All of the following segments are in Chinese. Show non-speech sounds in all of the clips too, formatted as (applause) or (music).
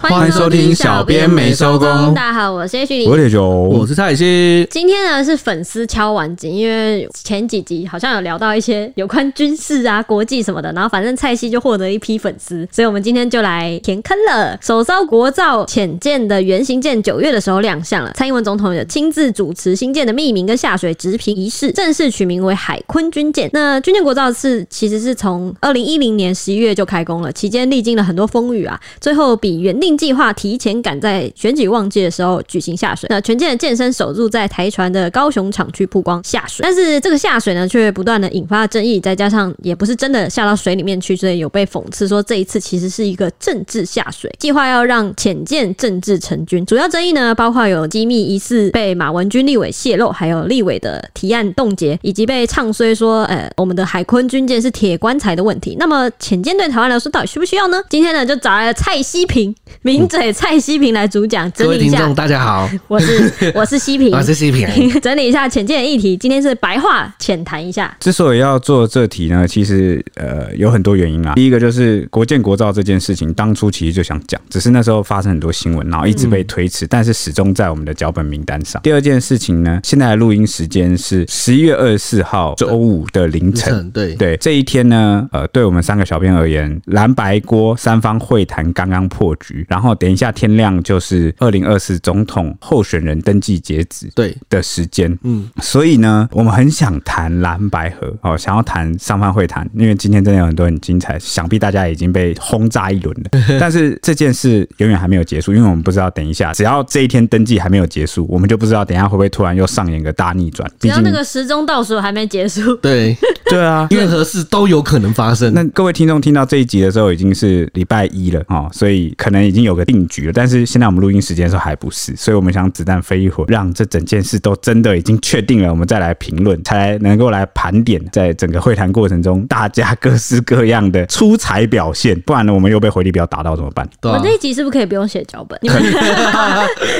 欢迎收听小编没收工。大家好，我是 H 零，我是九，我是蔡西。今天呢是粉丝敲碗金，因为前几集好像有聊到一些有关军事啊、国际什么的，然后反正蔡西就获得一批粉丝，所以我们今天就来填坑了。首艘国造潜舰的原型舰九月的时候亮相了，蔡英文总统也亲自主持新舰的命名跟下水直评仪式，正式取名为海鲲军舰。那军舰国造是其实是从二零一零年十一月就开工了，期间历经了很多风雨啊，最后比原定计划提前赶在选举旺季的时候举行下水，那全舰的舰身首度在台船的高雄厂区曝光下水，但是这个下水呢，却不断的引发争议，再加上也不是真的下到水里面去，所以有被讽刺说这一次其实是一个政治下水，计划要让潜舰政治成军。主要争议呢，包括有机密疑似被马文君立委泄露，还有立委的提案冻结，以及被唱衰说，呃，我们的海鲲军舰是铁棺材的问题。那么潜舰对台湾来说到底需不需要呢？今天呢，就找来了蔡西平。名嘴蔡西平来主讲，各位听众大家好，我是我是西平，我是西平，(laughs) (laughs) 整理一下浅见的议题，今天是白话浅谈一下。之所以要做这题呢，其实呃有很多原因啊。第一个就是国建国造这件事情，当初其实就想讲，只是那时候发生很多新闻，然后一直被推迟，但是始终在我们的脚本名单上。第二件事情呢，现在的录音时间是十一月二十四号周五的凌晨，对对，这一天呢，呃，对我们三个小编而言，蓝白锅三方会谈刚刚破局。然后等一下天亮就是二零二四总统候选人登记截止对的时间，嗯，所以呢，我们很想谈蓝白河哦，想要谈上方会谈，因为今天真的有很多很精彩，想必大家已经被轰炸一轮了。(laughs) 但是这件事永远还没有结束，因为我们不知道等一下，只要这一天登记还没有结束，我们就不知道等一下会不会突然又上演个大逆转。只要那个时钟倒数还没结束，对 (laughs) 对啊，任何事都有可能发生。那各位听众听到这一集的时候已经是礼拜一了哦，所以可能已经。有个定局了，但是现在我们录音时间的时候还不是，所以我们想子弹飞一会儿，让这整件事都真的已经确定了，我们再来评论，才能够来盘点在整个会谈过程中大家各式各样的出彩表现，不然呢，我们又被回力镖打到怎么办？我这一集是不是可以不用写脚本？你们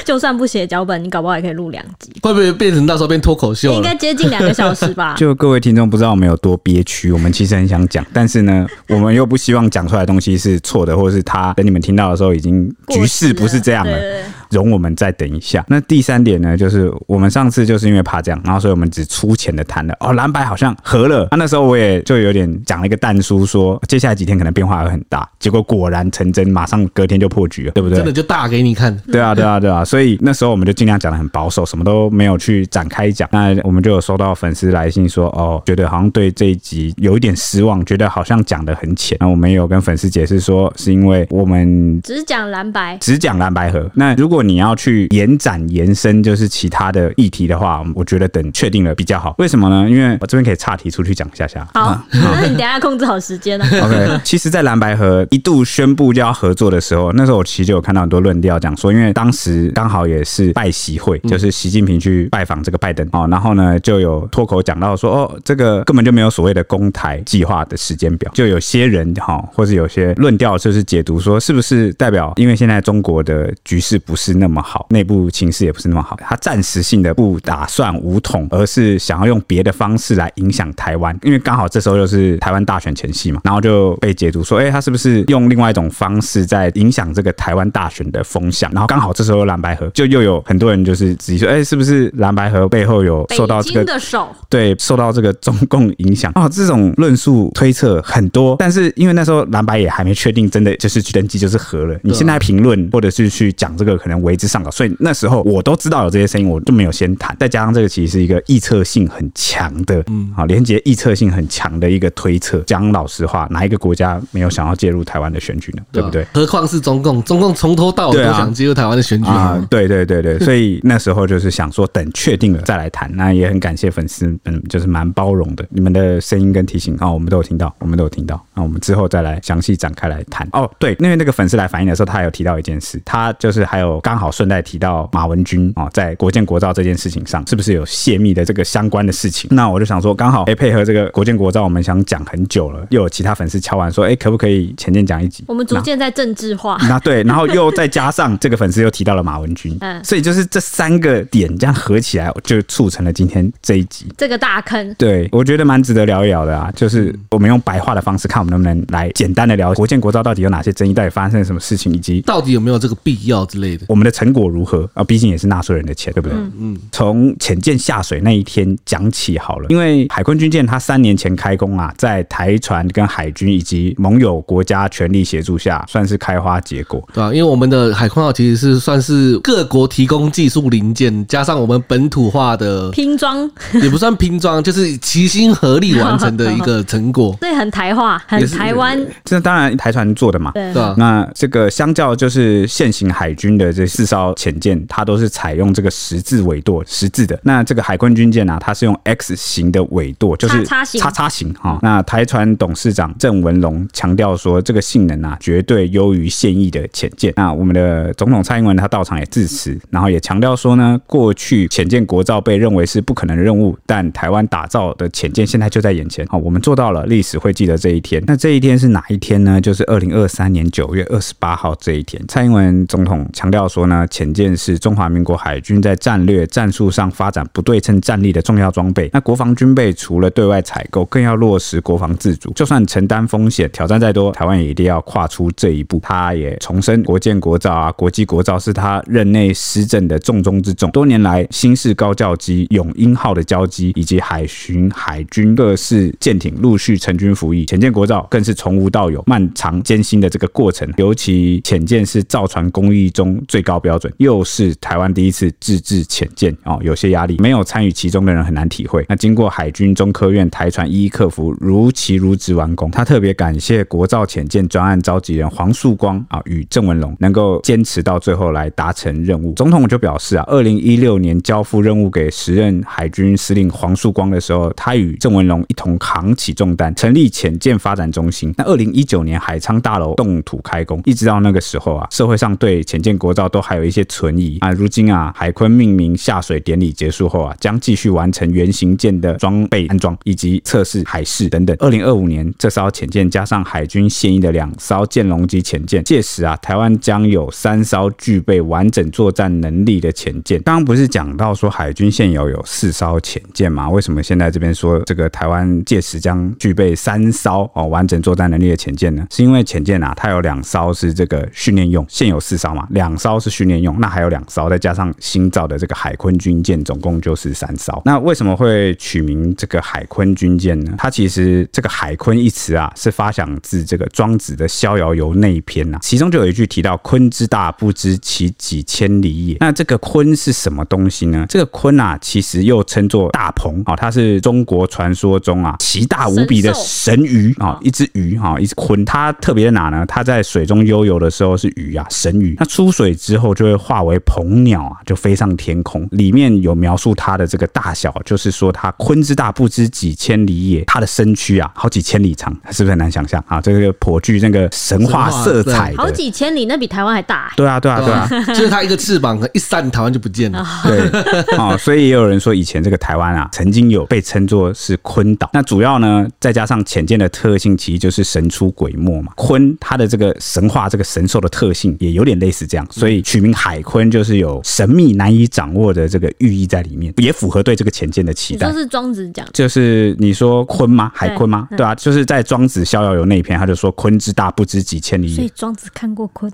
就算不写脚本，你搞不好也可以录两集，(laughs) 会不会变成到时候变脱口秀？应该接近两个小时吧？(laughs) 就各位听众不知道我们有多憋屈，我们其实很想讲，但是呢，我们又不希望讲出来的东西是错的，或者是他等你们听到的时候已经。局势不是这样的，容我们再等一下。那第三点呢，就是我们上次就是因为怕这样，然后所以我们只粗浅的谈了哦，蓝白好像合了。那那时候我也就有点讲了一个但书，说接下来几天可能变化会很大。结果果然成真，马上隔天就破局了，对不对？真的就大给你看。对啊，对啊，对啊。所以那时候我们就尽量讲的很保守，什么都没有去展开讲。那我们就有收到粉丝来信说，哦，觉得好像对这一集有一点失望，觉得好像讲的很浅。那我们也有跟粉丝解释说，是因为我们只讲蓝白。只讲蓝白合。那如果你要去延展延伸，就是其他的议题的话，我觉得等确定了比较好。为什么呢？因为我这边可以岔题出去讲一下下。好，那你等下控制好时间了。(laughs) OK，其实，在蓝白河一度宣布就要合作的时候，那时候我其实就有看到很多论调讲说，因为当时刚好也是拜习会，就是习近平去拜访这个拜登哦，然后呢就有脱口讲到说，哦，这个根本就没有所谓的公台计划的时间表，就有些人哈，或者有些论调就是解读说，是不是代表因为现在。中国的局势不是那么好，内部情势也不是那么好，他暂时性的不打算武统，而是想要用别的方式来影响台湾，因为刚好这时候又是台湾大选前夕嘛，然后就被解读说，哎，他是不是用另外一种方式在影响这个台湾大选的风向？然后刚好这时候蓝白合就又有很多人就是质疑说，哎，是不是蓝白合背后有受到这个的手？对，受到这个中共影响啊？这种论述推测很多，但是因为那时候蓝白也还没确定真的就是去登记就是和了，你现在评论。或者是去讲这个可能为之上稿，所以那时候我都知道有这些声音，我就没有先谈。再加上这个其实是一个预测性很强的，嗯，好，连接预测性很强的一个推测。讲老实话，哪一个国家没有想要介入台湾的选举呢？对不对？何况是中共，中共从头到尾都想介入台湾的选举啊！对对对对，(laughs) 所以那时候就是想说，等确定了再来谈。那也很感谢粉丝，嗯，就是蛮包容的，你们的声音跟提醒啊，我们都有听到，我们都有听到。那我们之后再来详细展开来谈。哦，对，因为那个粉丝来反映的时候，他还有提到。一件事，他就是还有刚刚好顺带提到马文君啊，在国建国造这件事情上，是不是有泄密的这个相关的事情？那我就想说，刚好哎，配合这个国建国造，我们想讲很久了，又有其他粉丝敲完说，哎，可不可以前面讲一集？我们逐渐在政治化。那对，然后又再加上这个粉丝又提到了马文君，嗯，所以就是这三个点这样合起来，就促成了今天这一集这个大坑。对，我觉得蛮值得聊一聊的啊，就是我们用白话的方式看，我们能不能来简单的聊国建国造到底有哪些争议，到底发生了什么事情，以及到底有没有这个必要之类的。我们的成果如何啊？毕竟也是纳税人的钱，对不对？嗯，从潜舰下水那一天讲起好了，因为海空军舰它三年前开工啊，在台船跟海军以及盟友国家全力协助下，算是开花结果，对啊，因为我们的海空号其实是算是各国提供技术零件，加上我们本土化的拼装，也不算拼装，就是齐心合力完成的一个成果。(laughs) 对，很台化，很台湾。这当然台船做的嘛，对啊。那这个相较就是现行海军的这四艘潜舰，它都是采用这个十字尾舵，十字的。那这个海鲲军舰啊，它是用 X 型的尾舵，就是叉叉型哈。那台船董事长郑文龙强调说，这个性能啊，绝对优于现役的潜舰。那我们的总统蔡英文他到场也致辞，然后也强调说呢，过去潜舰国造被认为是不可能的任务，但台湾打造的潜舰现在就在眼前。好，我们做到了，历史会记得这一天。那这一天是哪一天呢？就是二零二三年九月二十八号这一天。蔡英文总统强调说呢，潜舰是中华民国海军在战略战术上发展不对称战力的重要装备。那国防军备除了对外采购，更要落实国防自主。就算承担风险，挑战再多，台湾也一定要跨出这一步。他也重申，国建国造啊，国际国造是他任内施政的重中之重。多年来，新式高教机、永鹰号的交机，以及海巡、海军各式舰艇陆续成军服役，潜舰国造更是从无到有，漫长艰辛的这个过程。尤其潜舰是造船工艺中最最高标准，又是台湾第一次自制潜舰哦，有些压力，没有参与其中的人很难体会。那经过海军中科院台船一一克服，如期如职完工。他特别感谢国造潜舰专案召集人黄树光啊，与郑文龙能够坚持到最后来达成任务。总统就表示啊，二零一六年交付任务给时任海军司令黄树光的时候，他与郑文龙一同扛起重担，成立潜舰发展中心。那二零一九年海昌大楼动土开工，一直到那个时候啊，社会上对潜舰国造都还有一些存疑啊。如今啊，海鲲命名下水典礼结束后啊，将继续完成原型舰的装备安装以及测试海试等等。二零二五年，这艘潜舰加上海军现役的两艘舰龙级潜舰，届时啊，台湾将有三艘具备完整作战能力的潜舰。刚刚不是讲到说海军现有有四艘潜舰吗？为什么现在这边说这个台湾届时将具备三艘哦完整作战能力的潜舰呢？是因为潜舰啊，它有两艘是这个训练用，现有四艘嘛，两艘是训练用，那还有两艘再加上新造的这个海鲲军舰，总共就是三艘。那为什么会取名这个海鲲军舰呢？它其实这个海鲲一词啊，是发想自这个庄子的《逍遥游》那一篇呐、啊，其中就有一句提到“鲲之大，不知其几千里也”。那这个鲲是什么东西呢？这个鲲啊，其实又称作大鹏啊，它是中国传说中啊奇大无比的神鱼啊，一只鱼啊，一只鲲。它特别在哪呢？它在水中悠游的时候是鱼啊，神鱼。那出水之后就会化为鹏鸟啊，就飞上天空。里面有描述它的这个大小，就是说它鲲之大，不知几千里也。它的身躯啊，好几千里长，是不是很难想象啊？这个颇具那个神话色彩。好几千里，那比台湾还大。对啊，对啊，对啊，就是它一个翅膀一扇，台湾就不见了。对啊，所以也有人说，以前这个台湾啊，曾经有被称作是鲲岛。那主要呢，再加上浅见的特性，其实就是神出鬼没嘛。鲲它的这个神话，这个神兽的特性也有点类似这样，所以取名海坤就是有神秘难以掌握的这个寓意在里面，也符合对这个潜舰的期待。就是庄子讲，就是你说鲲吗？海坤吗？对，对啊，就是在庄子《逍遥游》那一篇，他就说鲲之大，不知几千里也。所以庄子看过鲲，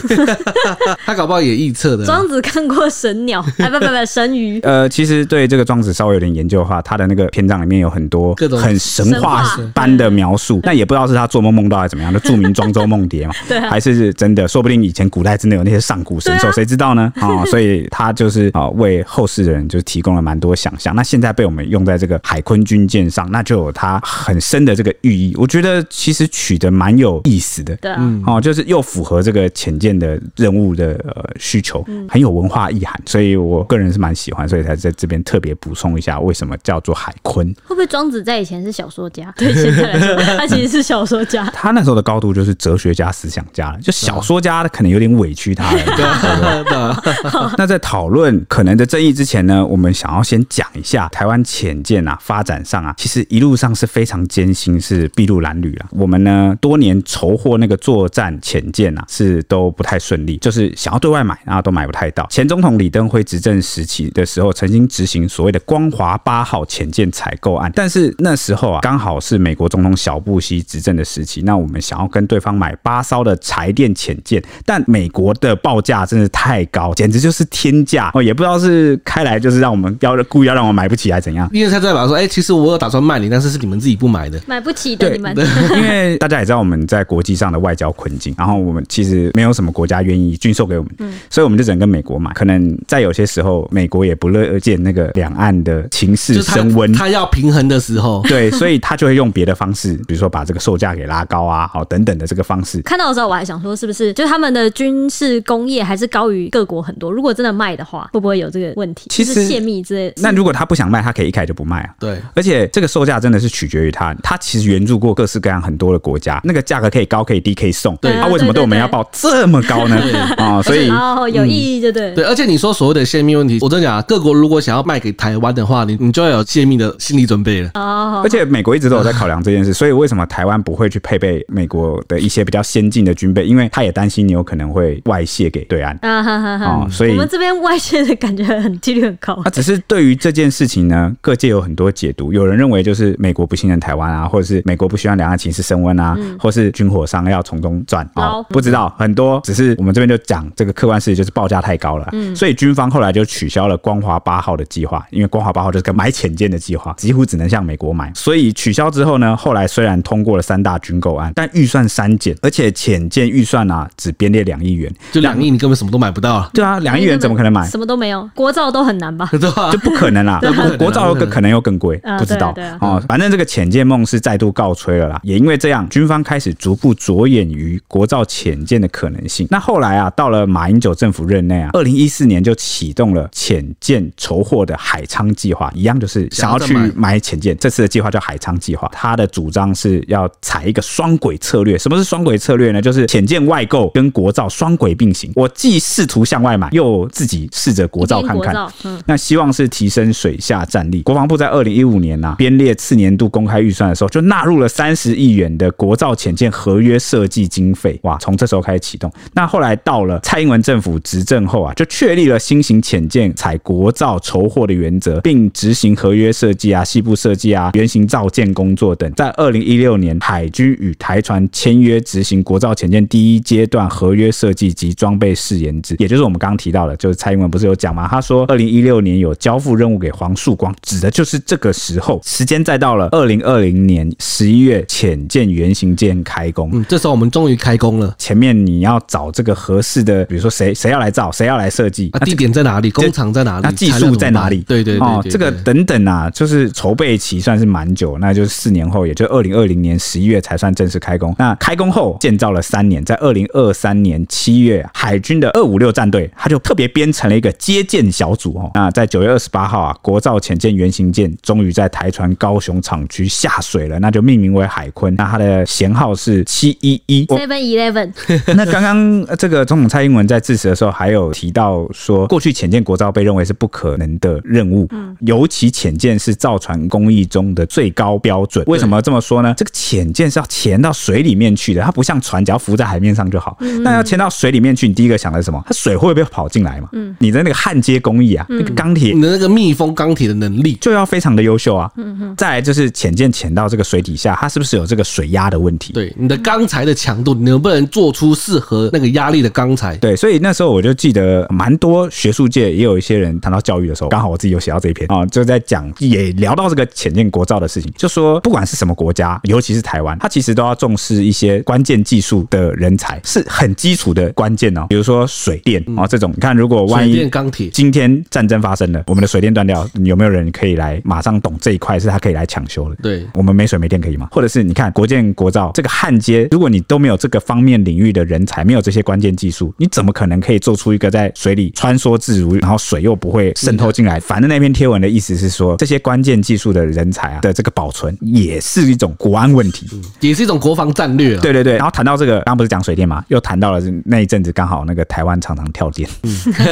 (laughs) (laughs) 他搞不好也预测的。庄子看过神鸟，(laughs) 哎，不不不，神鱼。呃，其实对这个庄子稍微有点研究的话，他的那个篇章里面有很多各种很神话般的描述，但也不知道是他做梦梦到还是怎么样，就著名庄周梦蝶嘛，对，还是真的，说不定以前古代真的有那些上古神兽，谁知道呢？啊、(laughs) 哦，所以他就是啊，为后世的人就提供了蛮多想象。那现在被我们用在这个海坤军舰上，那就有它很深的这个寓意。我觉得其实取得蛮有意思的，对，哦，就是又符合这个潜舰的任务的呃需求，很有文化意涵，所以我个人是蛮喜欢，所以才在这边特别补充一下，为什么叫做海坤？会不会庄子在以前是小说家？(laughs) 对，现在来说，他其实是小说家。他那时候的高度就是哲学家、思想家了，就小说家可能有点委屈他了，的。(laughs) 那在讨论可能的争议之前呢，我们想要先讲一下台湾潜舰啊发展上啊，其实一路上是非常艰辛，是筚路蓝缕啊。我们呢多年筹获那个作战潜舰啊，是都不太顺利，就是想要对外买，然后都买不太到。前总统李登辉执政时期的时候，曾经执行所谓的光华八号潜舰采购案，但是那时候啊，刚好是美国总统小布希执政的时期，那我们想要跟对方买八艘的柴电潜舰，但美国的报价真的太高，简直就是天价哦，也不知道是开来就是让我们要故意要让我买不起还是怎样。因为他在表说，哎，其实我有打算卖你，但是是你们自己不买的，买不起的你们。(laughs) 因为大家也知道我们在国际上的外交困境，然后我们其实没有什么国家愿意军售给我们，嗯，所以我们就只能跟美国买。可能在有些时候，美国也不乐见那个两岸的情势升温，他要平衡的时候，(laughs) 对，所以他就会用别的方式，比如说把这个售价给拉高啊，好等等的这个方式。看到的时候，我还想说，是不是就他们的军事工业还是高于各国很多？如果真的卖的话，会不会有这个问题？其实泄密之类。那如果他不想卖，他可以一开始就不卖啊。对，而且这个售价真的是取决于他，他其实援助过各式各样很多的国家，那个价格可以高，可以低，可以送。对，他为什么对我们要报这么高呢？啊，(laughs) 所以 (laughs) 哦，有意义，对对对。而且你说所谓的泄密问题，我真的讲，各国如果想要卖给台湾的话，你你就要有泄密的心理准备了。哦，而且美国一直都有在考量这件事，所以为什么台湾不会去配备美国的一些比较先进的军备？因为他也担心你有可能会外泄给对岸啊，哈哈哈。所以我们这边外泄的感觉很几率很高。那只是对于这件事情呢，各界有很多解读。有人认为就是美国不信任台湾啊，或者是美国不希望两岸情势升温啊，或是军火商要从中赚啊，不知道很多。只是我们这边就讲这个客观事实，就是报价太高了，嗯所以军方后来就取消了光华八号的计划，因为光华八号就是个买潜舰的计划，几乎只能向美国买。所以取消之后呢，后来虽然通过了三大军购案，但预算删减，而且潜舰预算啊只编列两亿元，就两亿你根本什么都买不到了。对啊，两亿元怎么可能买？什么都没有，国造都很难吧？(laughs) 就不可能啦，(laughs) 国造又可能又更贵，不知道哦。反正这个潜舰梦是再度告吹了啦。也因为这样，军方开始逐步着眼于国造潜舰的可能性。那后来啊，到了马英九政府任内啊，二零一四年就启动了潜舰筹获的海昌计划，一样就是想要去买潜舰。这次的计划叫海昌计划，它的主张是要采一个双轨策略。什么是双轨策略呢？就是潜舰外购跟国造双轨并行，我既试图向外买，又自己试着国造看看。嗯，那希望是提升水下战力。国防部在二零一五年呐编列次年度公开预算的时候，就纳入了三十亿元的国造潜舰合约设计经费。哇，从这时候开始启动。那后来到了蔡英文政府执政后啊，就确立了新型潜舰采国造筹获的原则，并执行合约设计啊、细部设计啊、原型造舰工作等。在二零一六年，海军与台船签约执行国造潜舰第一阶段合约设计及装备试验制，也就是我们刚刚提到的，就是蔡英文不是有讲吗？他说二零一六年有交付任务给黄树光，指的就是这个时候。时间再到了二零二零年十一月，浅见原型舰开工。嗯，这时候我们终于开工了。前面你要找这个合适的，比如说谁谁要来造，谁要来设计，啊，地点在哪里？工厂在哪里？那技术在哪里？对对对，对，哦，这个等等啊，就是筹备期算是蛮久，那就是四年后，也就二零二零年十一月才算正式开工。那开工后建造了三年，在二零二三年七月，海军的二五六战队，他就特别编成了一个接舰小组哦。那在九月二十八号啊，国造潜舰原型舰终于在台船高雄厂区下水了，那就命名为海坤。那它的舷号是七一一 Seven Eleven。那刚刚这个总统蔡英文在致辞的时候，还有提到说，过去潜舰国造被认为是不可能的任务，嗯，尤其潜舰是造船工艺中的最高标准。为什么这么说呢？这个潜舰是要潜到水里面去的，它不像船，只要浮在海面上就好。那要潜到水里面去，你第一个想的是什么？它水会不会跑进来嘛？嗯，你的那个焊接工艺啊，那个钢铁，你的那个密封钢铁的能力就要非常的优秀啊。嗯哼。再来就是潜舰潜到这个水底下，它是不是有这个水压的问题？对，你的钢材的强度，你能不能做出适合那个压力的钢材？对，所以那时候我就记得蛮多学术界也有一些人谈到教育的时候，刚好我自己有写到这一篇啊，就在讲也聊到这个潜舰国造的事情，就说不管是什么国家，尤其是台湾，它其实都要重视一些关键技术的人才，是很基础的关键哦。比如说水电啊这种，你看如果万一钢铁今天战争发生了，我们的水电断掉，有没有人可以来马上懂这一块，是他可以来抢修的？对，我们没水没电可以吗？或者是你看国建国造这个焊接，如果你都没有这个方面领域的人才，没有这些关键技术，你怎么可能可以做出一个在水里穿梭自如，然后水又不会渗透进来？反正那篇贴文的意思是说，这些关键技术的人才啊的这个保存也是一种国安问题，也是一种国防战略。对对对。然后谈到这个，刚刚不是讲水电嘛，又谈到了那一阵子刚好。好那个台湾常常跳电，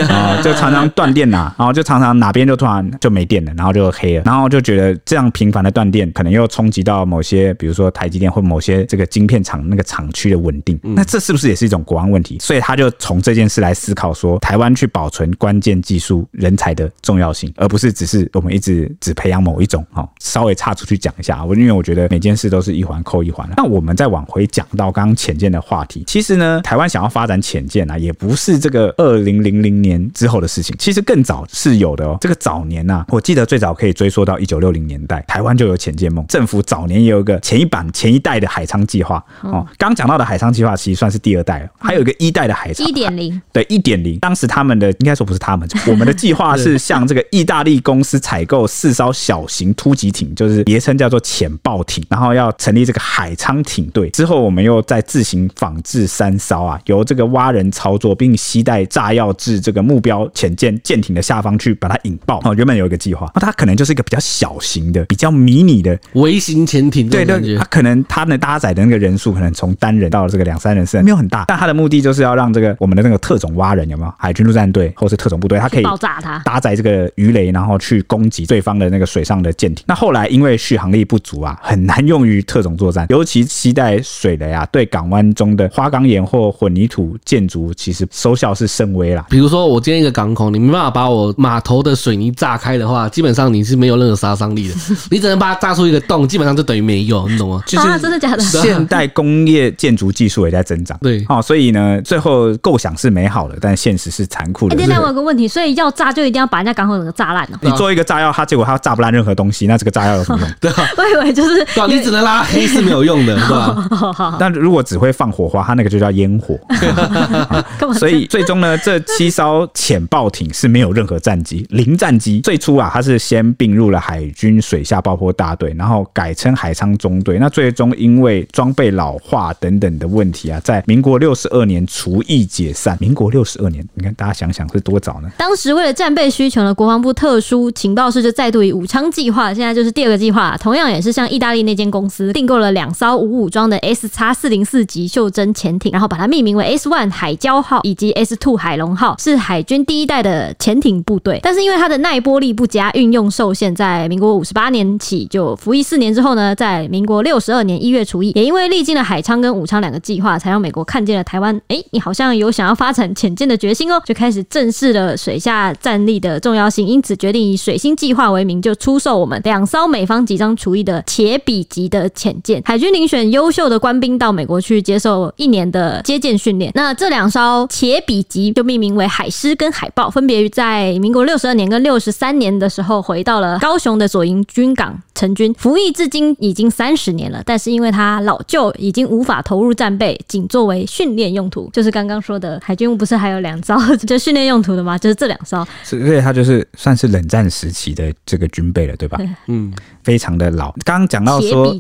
啊、嗯，(laughs) 就常常断电呐，然后就常常哪边就突然就没电了，然后就黑了，然后就觉得这样频繁的断电，可能又冲击到某些，比如说台积电或某些这个晶片厂那个厂区的稳定，那这是不是也是一种国安问题？所以他就从这件事来思考说，台湾去保存关键技术人才的重要性，而不是只是我们一直只培养某一种。哦，稍微岔出去讲一下，我因为我觉得每件事都是一环扣一环。那我们再往回讲到刚刚浅见的话题，其实呢，台湾想要发展潜舰啊，也不是这个二零零零年之后的事情，其实更早是有的哦。这个早年呐、啊，我记得最早可以追溯到一九六零年代，台湾就有潜舰梦，政府早年也有一个前一版前一代的海昌计划哦。刚讲到的海昌计划其实算是第二代了，还有一个一代的海昌一点零，对一点零，当时他们的应该说不是他们，(laughs) 我们的计划是向这个意大利公司采购四艘小型突击艇，就是别称叫做潜爆艇，然后要成立这个海昌艇队。之后我们又再自行仿制三艘啊，由这个蛙人操作，并携带炸药至这个目标潜舰舰艇的下方去把它引爆。哦，原本有一个计划，那它可能就是一个比较小型的、比较迷你的微型潜艇。对对，它可能它能搭载的那个人数可能从单人到这个两三人是没有很大，但它的目的就是要让这个我们的那个特种蛙人有没有海军陆战队或是特种部队，它可以爆炸它，搭载这个鱼雷，然后去攻击对方的那个水上的舰艇。那后来因为续航力不足啊，很难用于特种作战，尤其携带水雷啊，对港湾中的花岗岩或混凝土建筑，其实收效是甚微啦。比如说，我今天一个港口，你没办法把我码头的水泥炸开的话，基本上你是没有任何杀伤力的，(laughs) 你只能把它炸出一个洞，基本上就等于没有，你懂吗？就是真的假的？现代工业建筑技术也在增长，对，哦，所以呢，最后构想是美好的，但现实是残酷的。哎，那我有个问题，所以要炸就一定要把人家港口整个炸烂哦？你做一个炸药，它结果它炸不烂任何东西，那这个炸药有什么用？(laughs) 对啊，我以为就是，你只能拉黑是没有用的，(laughs) 是吧？但如果只会放火花，它那个就叫烟火。(laughs) 所以最终呢，这七艘潜爆艇是没有任何战机，零战机。最初啊，它是先并入了海军水下爆破大队，然后改称海昌中队。那最终因为装备老化等等的问题啊，在民国六十二年除役解散。民国六十二年，你看大家想想是多早呢？当时为了战备需求呢，国防部特殊情报室就再度以武昌计划，现在就是第二个计划，同样也是向意大利那间公司订购了两艘无武装的 S 叉四零四级袖珍潜艇，然后把它命名为 S One 海礁号以及 S Two 海龙号，是海军第一代的潜艇部队。但是因为它的耐波力不佳，运用受限，在民国五十八年起就服役四年之后呢，在民国六十二年一月除役。也因为历经了海昌跟武昌两个计划，才让美国看见了台湾，哎，你好像有想要发展潜舰的决心哦，就开始正视了水下战力的重要性，因此决定以水星计划为名，就出售我们两艘美方即将除役的铁比级的潜舰。海军遴选优秀的官兵到美国去接受一年的接舰训练。那这两艘且比级就命名为海狮跟海豹，分别在民国六十二年跟六十三年的时候回到了高雄的左营军港成军，服役至今已经三十年了。但是因为它老旧，已经无法投入战备，仅作为训练用途。就是刚刚说的海军不是还有两艘就训练用途的吗？就是这两艘，所以它就是算是冷战时期的这个军备了，对吧？嗯。非常的老。刚刚讲到说，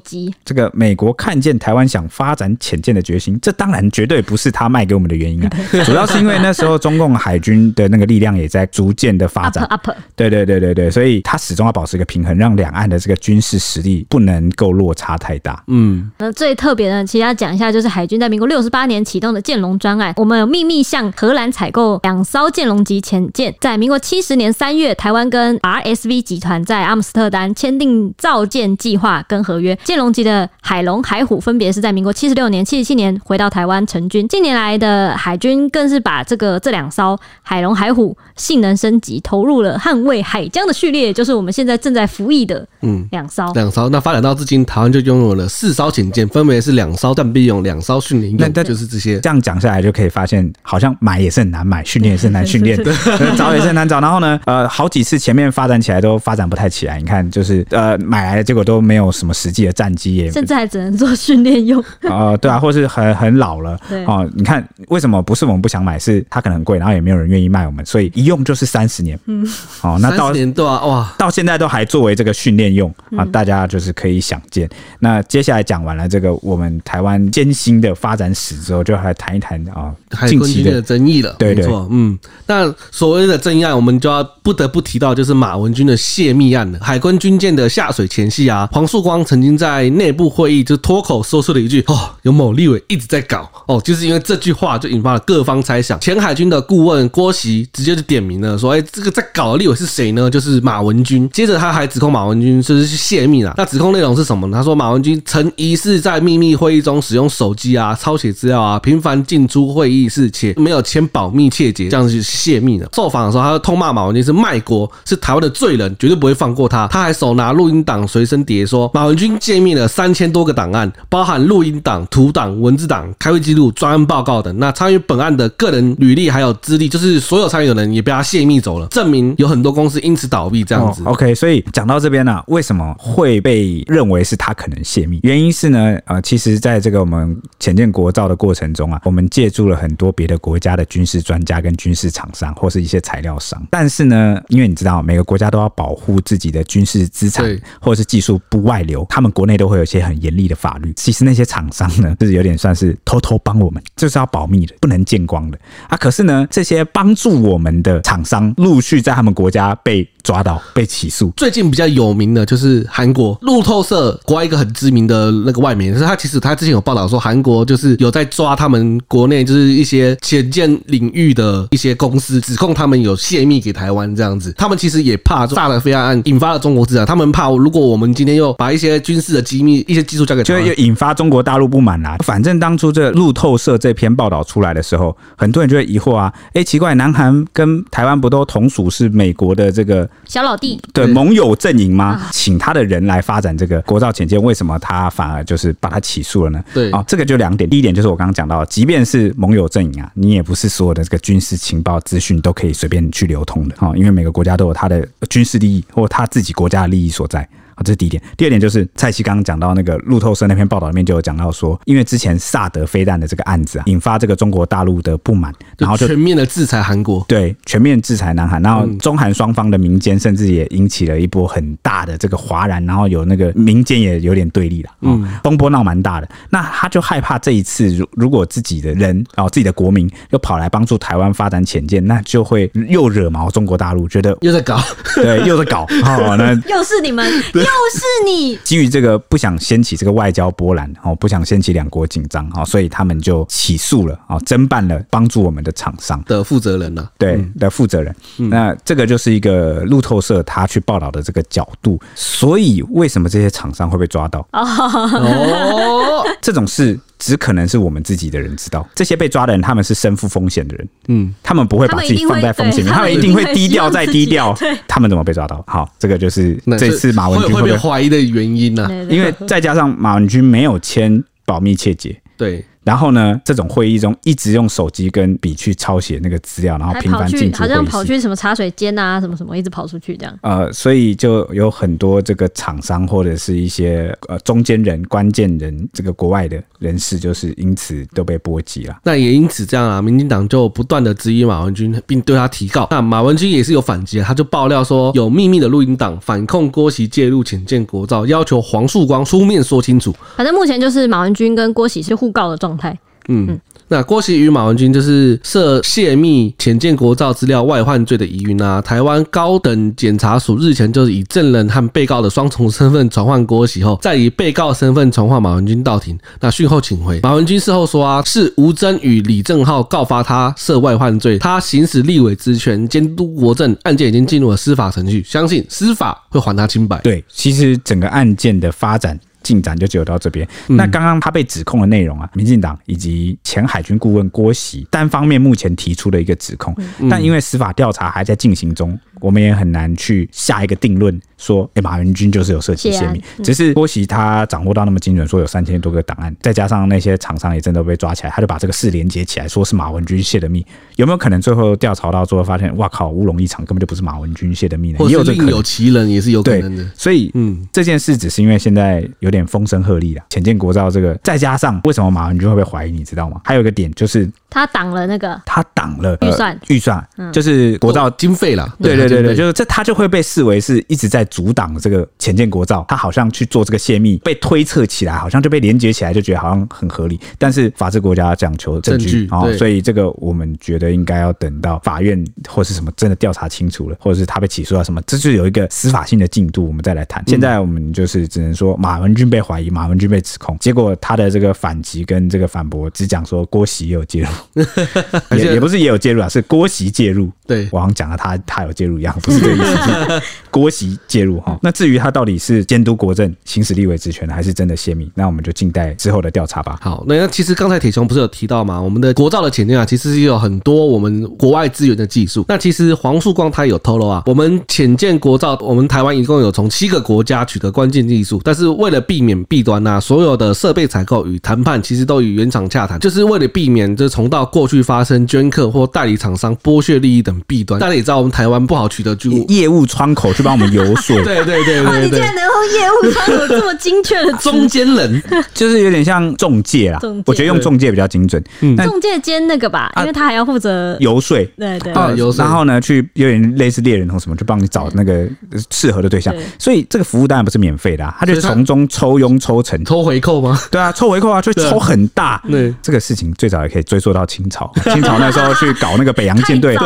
这个美国看见台湾想发展潜舰的决心，这当然绝对不是他卖给我们的原因啊。(laughs) 主要是因为那时候中共海军的那个力量也在逐渐的发展。(laughs) 对对对对对，所以他始终要保持一个平衡，让两岸的这个军事实力不能够落差太大。嗯，那最特别的，其实要讲一下，就是海军在民国六十八年启动的建龙专案，我们有秘密向荷兰采购两艘建龙级潜舰，在民国七十年三月，台湾跟 RSV 集团在阿姆斯特丹签订。造舰计划跟合约，建龙级的海龙、海虎分别是在民国七十六年、七十七年回到台湾成军。近年来的海军更是把这个这两艘海龙、海虎性能升级，投入了捍卫海疆的序列，就是我们现在正在服役的嗯两艘两艘。那发展到至今，台湾就拥有了四艘潜舰，分别是两艘战备用、两艘训练用。那那就是这些。这样讲下来，就可以发现，好像买也是很难买，训练也是很难训练，(laughs) (laughs) 找也是很难找。然后呢，呃，好几次前面发展起来都发展不太起来。你看，就是呃。买来的结果都没有什么实际的战机耶，现在还只能做训练用。啊、呃，对啊，或是很很老了。对哦，你看为什么不是我们不想买，是它可能很贵，然后也没有人愿意卖我们，所以一用就是三十年。嗯，哦，那到年多啊，哇，到现在都还作为这个训练用啊，大家就是可以想见。那接下来讲完了这个我们台湾艰辛的发展史之后，就来谈一谈啊，近期的争议了。对对，嗯，那所谓的争议案，我们就要不得不提到，就是马文君的泄密案了。海军军舰的下水前夕啊，黄树光曾经在内部会议就脱口说出了一句：“哦，有某立委一直在搞。”哦，就是因为这句话就引发了各方猜想。前海军的顾问郭席直接就点名了，说：“哎，这个在搞的立委是谁呢？就是马文君。”接着他还指控马文君就是去泄密了。那指控内容是什么呢？他说马文君曾疑似在秘密会议中使用手机啊、抄写资料啊、频繁进出会议室且没有签保密切结，这样子去泄密了。受访的时候，他就痛骂马文君是卖国，是台湾的罪人，绝对不会放过他。他还手拿录音档随身碟，说马文君泄密了三千多个档案，包含录音档、图档、文字档、开会记录、专案报告等。那参与本案的个人履历还有资历，就是所有参与的人也被他泄密走了，证明有很多公司因此倒闭。这样子。哦、OK，所以讲到这边呢、啊，为什么会被认为是他可能泄密？原因是呢，呃，其实在这个我们潜舰国造的过程中啊，我们借助了很多别的国家的军事专家跟军事厂商，或是一些材料商。但是呢，因为你知道，每个国家都要保护自己的军事资产或者是技术不外流，他们国内都会有一些很严厉的法律。其实那些厂商呢，(laughs) 就是有点算是偷偷帮我们，就是要保密的，不能见光的啊。可是呢，这些帮助我们的厂商陆续在他们国家被抓到、被起诉。最近比较有名的就是韩国路透社，国外一个很知名的那个外媒，就是他其实他之前有报道说，韩国就是有在抓他们国内就是一些潜舰领域的一些公司，指控他们有泄密给台湾这样子。他们其实也怕萨德飞弹案引发了中国资产，他们怕如果我们今天又把一些军事的机密、一些技术交给，就会引发中国大陆不满啦。反正当初这路透社这篇报道出来的时候，很多人就会疑惑啊，哎，奇怪，南韩跟台湾不都同属是美国的这个小老弟对盟友阵营吗？请他的人来发展这个国造潜舰，为什么他反而就是把他起诉了呢？对啊，这个就两点，第一点就是我刚刚讲到，即便是盟友阵营啊，你也不是所有的这个军事情报资讯都可以随便去流通的啊，因为每个国家都有他的军事利益或他自己国家的利益所在。啊，这是第一点。第二点就是蔡西刚刚讲到那个路透社那篇报道里面就有讲到说，因为之前萨德飞弹的这个案子啊，引发这个中国大陆的不满，然后就全面的制裁韩国，对，全面制裁南韩，然后中韩双方的民间甚至也引起了一波很大的这个哗然，然后有那个民间也有点对立了，嗯，风波闹蛮大的。那他就害怕这一次，如如果自己的人哦，自己的国民又跑来帮助台湾发展潜舰，那就会又惹毛中国大陆，觉得又在搞，对，又在搞，(laughs) 哦，那又是你们。又是你基于这个不想掀起这个外交波澜哦，不想掀起两国紧张哦，所以他们就起诉了哦，侦办了帮助我们的厂商的负责人呢，对的负责人。那这个就是一个路透社他去报道的这个角度。所以为什么这些厂商会被抓到？哦，这种事。只可能是我们自己的人知道，这些被抓的人，他们是身负风险的人，嗯，他们不会把自己放在风险里面，他们一定会低调再低调。(laughs) 他们怎么被抓到？好，这个就是这次马文君会被怀疑的原因呢？因为再加上马文君没有签保密切结，对。然后呢，这种会议中一直用手机跟笔去抄写那个资料，然后频繁进出，好像跑去什么茶水间啊，什么什么，一直跑出去这样。呃，所以就有很多这个厂商或者是一些呃中间人、关键人，这个国外的人士，就是因此都被波及了。那也因此这样啊，民进党就不断的质疑马文君，并对他提告。那马文君也是有反击，他就爆料说有秘密的录音档，反控郭习介入潜舰国造，要求黄树光出面说清楚。反正目前就是马文君跟郭习是互告的状态。嗯，那郭喜与马文君就是涉泄密潜舰国造资料外患罪的疑云啊。台湾高等检察署日前就是以证人和被告的双重身份传唤郭喜后，再以被告身份传唤马文君到庭。那讯后请回，马文君事后说啊，是吴征与李正浩告发他涉外患罪，他行使立委职权监督国政，案件已经进入了司法程序，相信司法会还他清白。对，其实整个案件的发展。进展就只有到这边。那刚刚他被指控的内容啊，民进党以及前海军顾问郭喜单方面目前提出的一个指控，但因为司法调查还在进行中。我们也很难去下一个定论，说，哎，马文君就是有涉及泄密。只是郭习他掌握到那么精准，说有三千多个档案，再加上那些厂商也真的被抓起来，他就把这个事连接起来，说是马文君泄的密。有没有可能最后调查到最后发现，哇靠，乌龙一场，根本就不是马文君泄的密呢？也有这个有其人，也是有可能的。所以，嗯，这件事只是因为现在有点风声鹤唳了，浅见国造这个，再加上为什么马文君会被怀疑，你知道吗？还有一个点就是。他挡了那个他挡了预算预算，就是国造经费了。对对对对，就是这他就会被视为是一直在阻挡这个潜舰国造，他好像去做这个泄密，被推测起来，好像就被连接起来，就觉得好像很合理。但是法治国家讲求证据啊，所以这个我们觉得应该要等到法院或是什么真的调查清楚了，或者是他被起诉了什么，这就有一个司法性的进度，我们再来谈。现在我们就是只能说马文君被怀疑，马文君被指控，结果他的这个反击跟这个反驳只讲说郭喜也有介入，(laughs) 也也不是也有介入啊，是郭席介入。对，我好像讲了他他有介入一样，不是这个意思。郭席介入哈，那至于他到底是监督国政、行使立委职权，还是真的泄密，那我们就静待之后的调查吧。好，那其实刚才铁雄不是有提到吗？我们的国造的潜舰啊，其实是有很多我们国外资源的技术。那其实黄树光他有透露啊，我们潜舰国造，我们台湾一共有从七个国家取得关键技术，但是为了避免弊端呐，所有的设备采购与谈判其实都与原厂洽谈，就是为了避免这重到过去发生捐客或代理厂商剥削利益等弊端。大家也知道，我们台湾不好取得业业务窗口去帮我们游说。(laughs) 对对对对，你竟然能用业务窗口这么精确的中间人，就是有点像中介啦。我觉得用中介比较精准。嗯，中介兼那个吧，因为他还要负责游说。对对，游说。然后呢，去有点类似猎人头什么，就帮你找那个适合的对象。所以这个服务当然不是免费的，他就从中抽佣抽成，抽回扣吗？对啊，抽回扣啊，就抽很大。对，这个事情最早也可以追溯到清朝，清朝那时候去搞那个北洋舰队，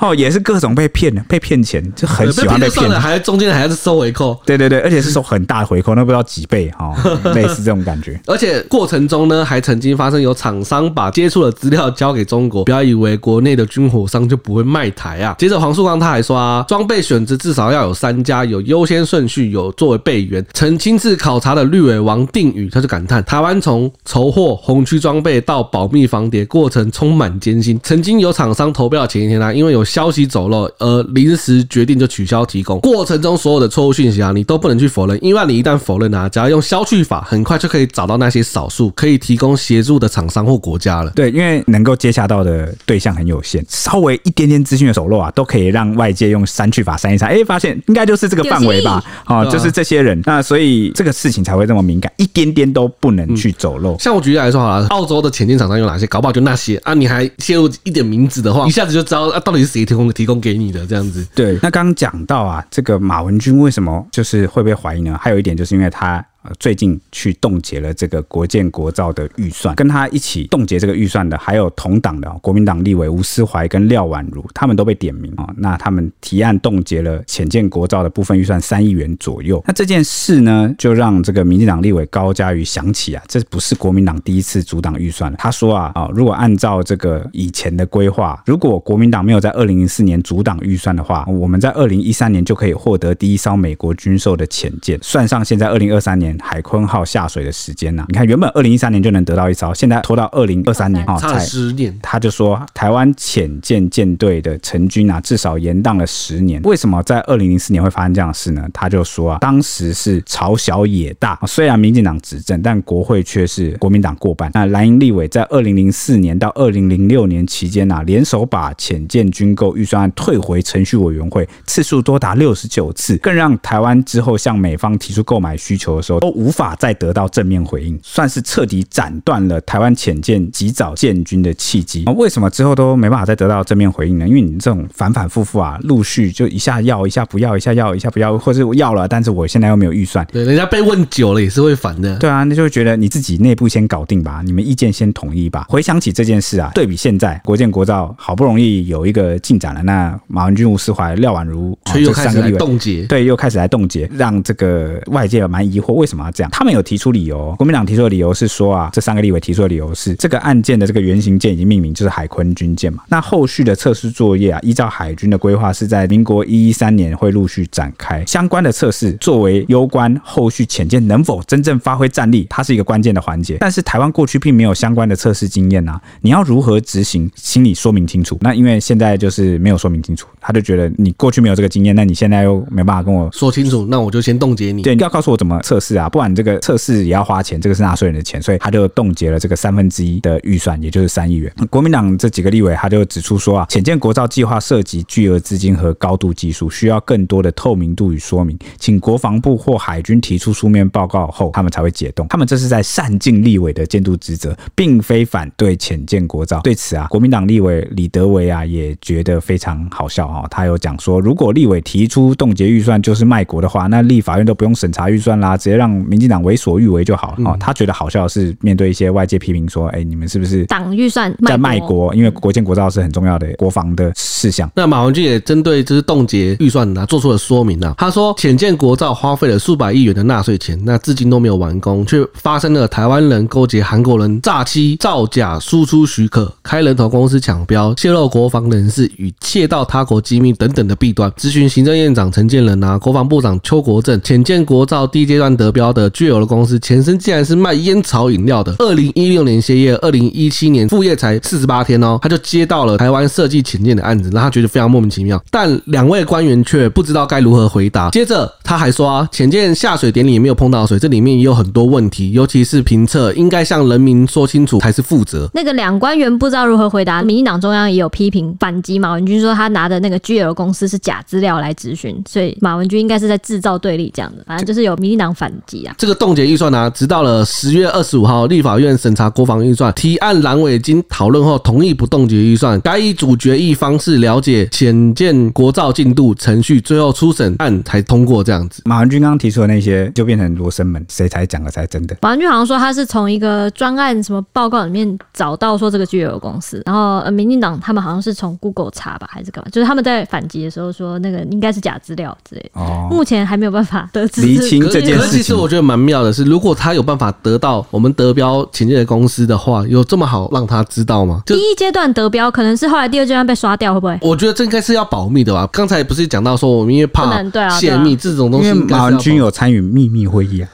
哦，也是各种被骗的，被骗钱，就很喜欢被骗，还中间还是收回扣。对对对，而且是收很大的回扣，那不知道几倍哈，类似这种感觉。(laughs) 而且过程中呢，还曾经发生有厂商把接触的资料交给中国，不要以为国内的军火商就不会卖台啊。接着黄树光他还说啊，装备选择至少要有三家，有优先顺序，有作为备援。曾亲自考察的绿委王定宇他就感叹，台湾从筹获红区装备到保密防谍过程充满艰辛。曾经有厂商投标前一天啊，因为有消息走漏而临时决定就取消提供。过程中所有的错误讯息啊，你都不能去否认，因为你一旦否认啊，只要用消去法，很快就可以找到那些少数可以提供协助的厂商或国家了。对，因为能够接洽到的对象很有限，稍微一点点资讯的走漏啊，都可以让外界用删去法删一删，哎，发现应该就是这个范围吧？哦，就是这些人，那所以这个事情才会这么敏感，一点点都不能去走漏。像我举例来说好了，澳洲的潜舰厂商有哪些？搞不好就那些啊，你还泄露一点名字的话，一下子就知道啊，到底是谁提供提供给你的这样子。对，那刚刚讲到啊，这个马文君为什么就是会被怀疑呢？还有一点就是因为他。最近去冻结了这个国建国造的预算，跟他一起冻结这个预算的还有同党的国民党立委吴思怀跟廖婉如，他们都被点名啊。那他们提案冻结了浅建国造的部分预算三亿元左右。那这件事呢，就让这个民进党立委高嘉瑜想起啊，这不是国民党第一次阻挡预算了。他说啊啊，如果按照这个以前的规划，如果国民党没有在二零零四年阻挡预算的话，我们在二零一三年就可以获得第一艘美国军售的浅舰，算上现在二零二三年。海鲲号下水的时间呢？你看，原本二零一三年就能得到一艘，现在拖到二零二三年啊，差十年。他就说，台湾潜舰舰队的成军啊，至少延宕了十年。为什么在二零零四年会发生这样的事呢？他就说啊，当时是朝小野大，虽然民进党执政，但国会却是国民党过半。那蓝营立委在二零零四年到二零零六年期间啊，联手把潜舰军购预算案退回程序委员会，次数多达六十九次，更让台湾之后向美方提出购买需求的时候，都无法再得到正面回应，算是彻底斩断了台湾潜舰及早建军的契机。为什么之后都没办法再得到正面回应呢？因为你这种反反复复啊，陆续就一下要，一下不要，一下要，一下不要，或是要了，但是我现在又没有预算。对，人家被问久了也是会烦的。对啊，那就会觉得你自己内部先搞定吧，你们意见先统一吧。回想起这件事啊，对比现在国建国造好不容易有一个进展了，那马文君、吴思怀、廖婉如却又开始来冻结，对，又开始来冻结，让这个外界蛮疑惑，为什么要这样？他们有提出理由，国民党提出的理由是说啊，这三个立委提出的理由是，这个案件的这个原型舰已经命名，就是海鲲军舰嘛。那后续的测试作业啊，依照海军的规划，是在民国一一三年会陆续展开相关的测试，作为攸关后续潜舰能否真正发挥战力，它是一个关键的环节。但是台湾过去并没有相关的测试经验啊，你要如何执行，请你说明清楚。那因为现在就是没有说明清楚，他就觉得你过去没有这个经验，那你现在又没办法跟我说清楚，那我就先冻结你。对，你要告诉我怎么测试。啊，不管这个测试也要花钱，这个是纳税人的钱，所以他就冻结了这个三分之一的预算，也就是三亿元。国民党这几个立委他就指出说啊，浅见国造计划涉及巨额资金和高度技术，需要更多的透明度与说明，请国防部或海军提出书面报告后，他们才会解冻。他们这是在善尽立委的监督职责，并非反对浅见国造。对此啊，国民党立委李德维啊也觉得非常好笑哈，他有讲说，如果立委提出冻结预算就是卖国的话，那立法院都不用审查预算啦，直接让民进党为所欲为就好了。哦，他觉得好笑的是，面对一些外界批评说，哎，你们是不是党预算在卖国？因为国建国造是很重要的国防的事项。那马文君也针对就是冻结预算呢，做出了说明啊。他说，浅建国造花费了数百亿元的纳税钱，那至今都没有完工，却发生了台湾人勾结韩国人诈欺、造假输出许可、开人头公司抢标、泄露国防人士与窃盗他国机密等等的弊端。咨询行政院长陈建仁啊，国防部长邱国正，浅建国造第一阶段得标的巨额的公司，前身竟然是卖烟草饮料的。二零一六年歇业，二零一七年副业才四十八天哦，他就接到了台湾设计潜舰的案子，让他觉得非常莫名其妙。但两位官员却不知道该如何回答。接着他还说啊，潜舰下水典礼也没有碰到水，这里面也有很多问题，尤其是评测应该向人民说清楚才是负责。那个两官员不知道如何回答，民进党中央也有批评反击马文君说他拿的那个 GL 公司是假资料来质询，所以马文君应该是在制造对立这样的，反正就是有民进党反这个冻结预算呢、啊，直到了十月二十五号，立法院审查国防预算提案，蓝委经讨论后同意不冻结预算，改以主决议方式了解浅见国造进度程序，最后初审案才通过这样子。马文君刚刚提出的那些就变成罗生门，谁才讲的才真的？马文君好像说他是从一个专案什么报告里面找到说这个具有公司，然后呃，民进党他们好像是从 Google 查吧，还是干嘛？就是他们在反击的时候说那个应该是假资料之类的。哦，目前还没有办法得知厘清这件事情。我觉得蛮妙的是，如果他有办法得到我们德标请进的公司的话，有这么好让他知道吗？第一阶段德标，可能是后来第二阶段被刷掉，会不会？我觉得这应该是要保密的吧。刚才不是讲到说我们因为怕泄密这种东西，马文君有参与秘密会议啊。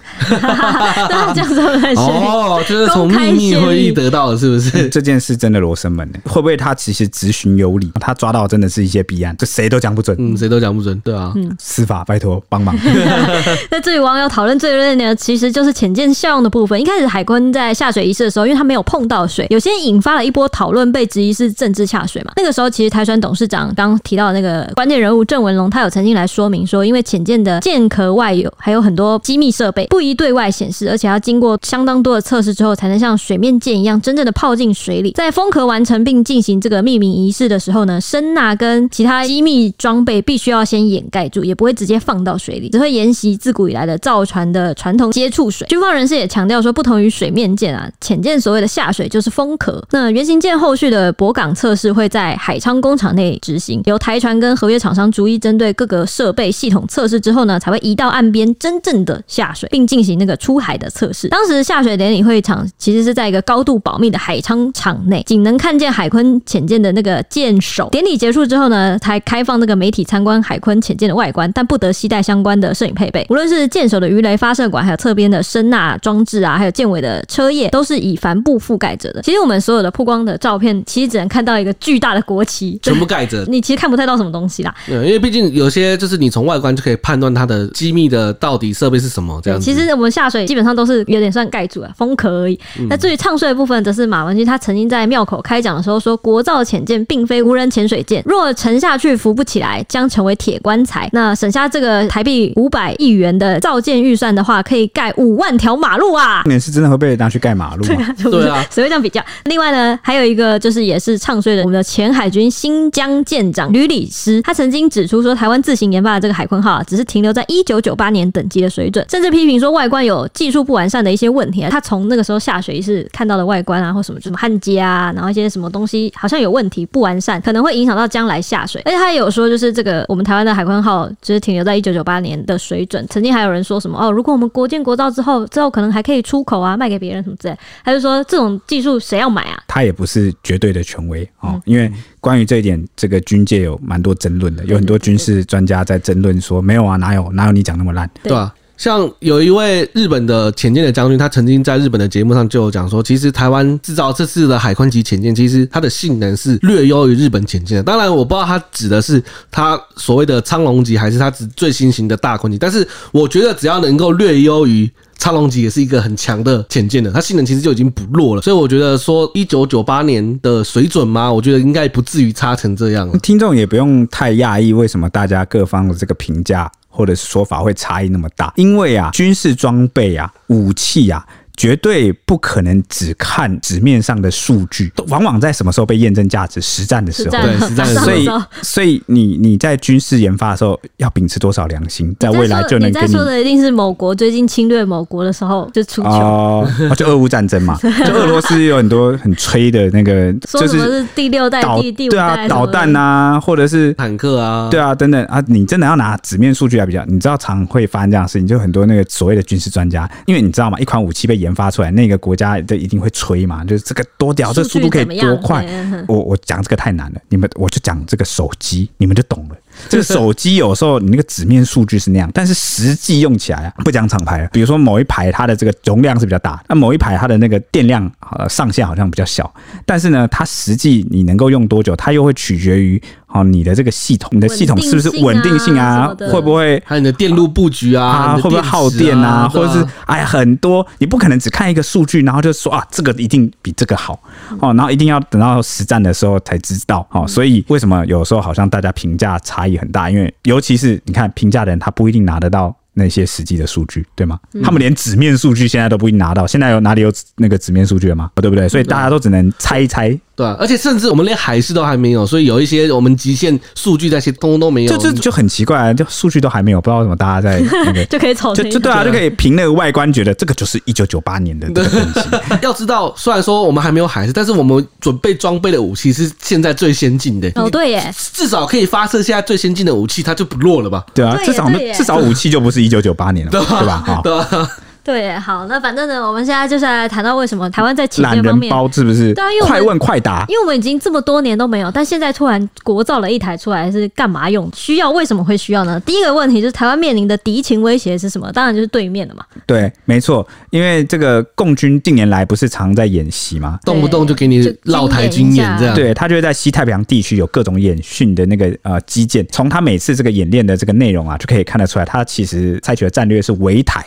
这样说很哦，就是从秘密会议得到的，是不是？(laughs) 这件事真的罗生门呢？会不会他其实质询有理？他抓到真的是一些弊案，这谁都讲不准。嗯，谁都讲不准。对啊，嗯，司法拜托帮忙。(laughs) (laughs) 那至于网友讨论最热烈的，其实就是潜舰效用的部分。一开始海坤在下水仪式的时候，因为他没有碰到水，有些引发了一波讨论，被质疑是政治下水嘛。那个时候，其实台船董事长刚提到的那个关键人物郑文龙，他有曾经来说明说，因为潜舰的舰壳外有还有很多机密设备，不宜对外显示，而且要经过相当多的测试之后，才能像水面舰一样真正的泡进水里。在封壳完成并进行这个命名仪式的时候呢，声纳跟其他机密装备必须要先掩盖住，也不会直接放到水里，只会沿袭自古以来的造船的传统接触水。军方人士也强调说，不同于水面舰啊，潜舰所谓的下水就是封壳。那原型舰后续的驳港测试会在海昌工厂内执行，由台船跟合约厂商逐一针对各个设备系统测试之后呢，才会移到岸边真正的下水，并进行那个出海的测试。当时下水典礼会场其实是在一个高度保密的海昌场内，仅能看见海坤潜舰的那个舰首。典礼结束之后呢，才开放那个媒体参观海坤潜舰的外观，但不得携带相关的摄影配备。无论是舰首的鱼雷发射管，还有侧边的声呐装置啊，还有舰尾的车叶，都是以帆布覆盖着的。其实我们所有的曝光的照片，其实只能看到一个巨大的国旗，全部盖着，你其实看不太到什么东西啦。对，因为毕竟有些就是你从外观就可以判断它的机密的到底设备是什么这样子。其实我们下水基本上都是有点算盖住了封壳而已。那至于唱衰的部分，则是马文君他曾经在庙口开讲的时候说，国造潜舰并非无人潜水舰，若沉下去浮不起来，将成为铁棺材。那省下这个台币五百亿元的造舰预算的话，可以盖五万条马路啊！你是真的会被拿去盖马路吗？对啊，谁会这样比较？另外呢，还有一个就是也是唱衰的，我们的前海军新疆舰长吕礼诗，他曾经指出说，台湾自行研发的这个海鲲号啊，只是停留在一九九八年等级的水准，甚至批评说外观有技术不完善的一些问题啊。他从那个时候下水是看到的外观啊，或什么什么焊接啊，然后一些什么东西好像有问题不完善，可能会影响到将来下水。而且他也有说，就是这个我们台湾的海鲲号只是停留在一九九八年的水准。曾经还有人说什么哦，如果我们国建国造之后，之后可能还可以出口啊，卖给别人什么之类。他就说这种技术谁要买啊？他也不是绝对的权威哦，因为关于这一点，这个军界有蛮多争论的，有很多军事专家在争论说没有啊，哪有哪有你讲那么烂，对吧？像有一位日本的潜舰的将军，他曾经在日本的节目上就有讲说，其实台湾制造这次的海宽级潜舰，其实它的性能是略优于日本潜舰的。当然，我不知道他指的是他所谓的苍龙级，还是他指最新型的大宽级。但是，我觉得只要能够略优于苍龙级，也是一个很强的潜舰的，它性能其实就已经不弱了。所以，我觉得说一九九八年的水准吗，我觉得应该不至于差成这样。听众也不用太讶异，为什么大家各方的这个评价。或者是说法会差异那么大，因为啊，军事装备啊，武器啊。绝对不可能只看纸面上的数据，往往在什么时候被验证价值？实战的时候，对，实战的时候。所以，所以你你在军事研发的时候，要秉持多少良心，在未来就能给你。你在说的一定是某国最近侵略某国的时候就出糗哦，就俄乌战争嘛，(laughs) 就俄罗斯有很多很吹的那个，就是第六代、第第五代，对啊，导弹啊，或者是坦克啊，对啊，等等啊，你真的要拿纸面数据来比较，你知道常会发生这样的事情，就很多那个所谓的军事专家，因为你知道吗？一款武器被研发出来，那个国家就一定会吹嘛，就是这个多屌，这速度可以多快？我我讲这个太难了，你们我就讲这个手机，你们就懂了。(laughs) 这个手机有时候你那个纸面数据是那样，但是实际用起来啊，不讲厂牌了，比如说某一排它的这个容量是比较大，那某一排它的那个电量呃上限好像比较小，但是呢，它实际你能够用多久，它又会取决于。哦，你的这个系统，你的系统是不是稳定性啊？会不会还有你的电路布局啊？啊会不会耗电啊？啊或者是哎呀，很多你不可能只看一个数据，然后就说啊，这个一定比这个好哦，然后一定要等到实战的时候才知道哦。所以为什么有时候好像大家评价差异很大？因为尤其是你看评价的人，他不一定拿得到。那些实际的数据，对吗？他们连纸面数据现在都不一定拿到，现在有哪里有那个纸面数据了吗？对不对？所以大家都只能猜一猜。对，而且甚至我们连海事都还没有，所以有一些我们极限数据那些通通都没有，就就就很奇怪啊！就数据都还没有，不知道为什么大家在 (laughs) 那个就可以炒，就就对啊，就可以凭那个外观觉得这个就是一九九八年的 (laughs) 东西。(laughs) 要知道，虽然说我们还没有海事，但是我们准备装备的武器是现在最先进的。哦，对耶，至少可以发射现在最先进的武器，它就不弱了吧？对啊，至少至少武器就不是一九九八年了，对吧？对啊。对，好，那反正呢，我们现在就是来谈到为什么台湾在潜舰方面，包是不是？对啊，因为快问快答，因为我们已经这么多年都没有，但现在突然国造了一台出来，是干嘛用？需要？为什么会需要呢？第一个问题就是台湾面临的敌情威胁是什么？当然就是对面的嘛。对，没错，因为这个共军近年来不是常在演习吗？动不动就给你绕台军演这样。对，他就会在西太平洋地区有各种演训的那个呃基建，从他每次这个演练的这个内容啊，就可以看得出来，他其实采取的战略是围台。